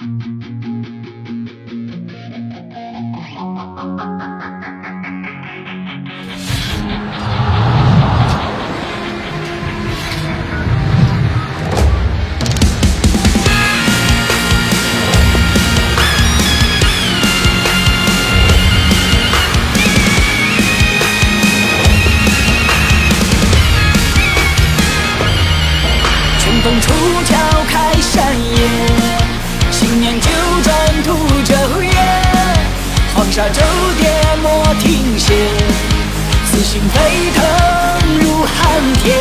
春风出鞘开山野，沙骤跌莫停歇，此心沸腾如寒铁。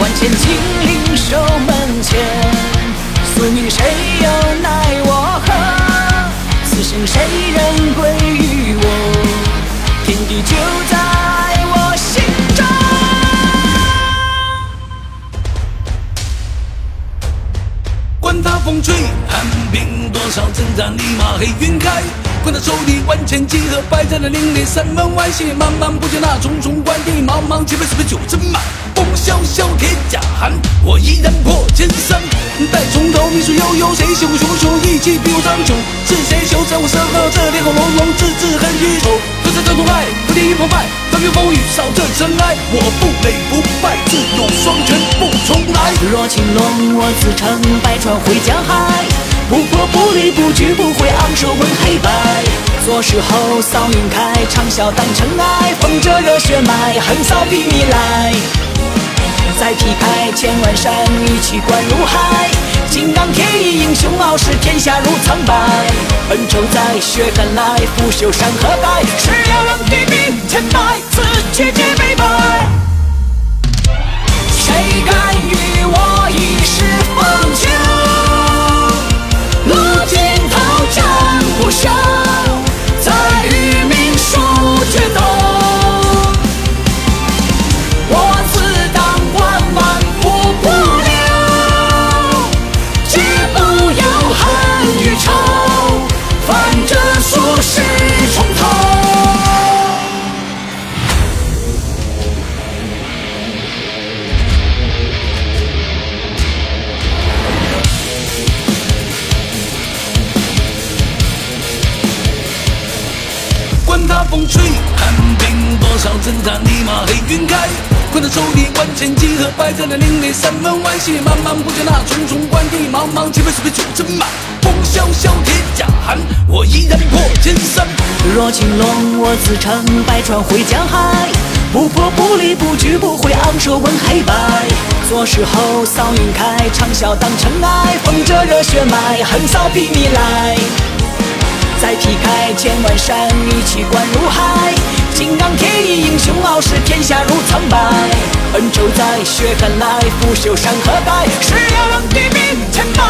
万千金陵守门前，宿命谁又奈我何？此生谁人归于我？天。地就在风吹寒冰多少，征战立马黑云开。管他手里万千几何，摆在那岭内山门外。血茫茫不见那重重关地，茫茫几杯四杯酒斟满。风萧萧铁甲寒，我依然破千山。待从头，秘书悠悠，谁秀熊熊一骑比我长久？是谁秀在我身后？这烈火隆隆，自知很愚丑。对着这痛爱，不敌一澎湃，翻云覆雨，扫这尘埃。我不馁不败，自有双拳。若青龙，我自称百川回江海，不破不立不惧，不回昂首问黑白。左时候扫云开，长啸当尘埃，风着热血脉，横扫比你来。再劈开千万山，一气贯入海。金刚铁衣，英雄傲视天下如苍白。恩仇在，血汗来，拂袖山河改。管他风吹寒冰多少，征战立马黑云开。困在手里万千几何，摆在那岭内山门外。血茫茫不见那重重关地，茫茫几杯四杯酒斟满。风萧萧铁甲寒，我依然破千山。若青龙，我自称百川回江海，不破不立不惧，不会昂首问黑白。左时候扫云开，长啸当尘埃，风着热血脉，横扫比你来。再劈开千万山，一气贯入海。金刚铁衣，英雄傲视天下如苍白。恩仇在，血汗来，不朽山河改。是要让地命千百，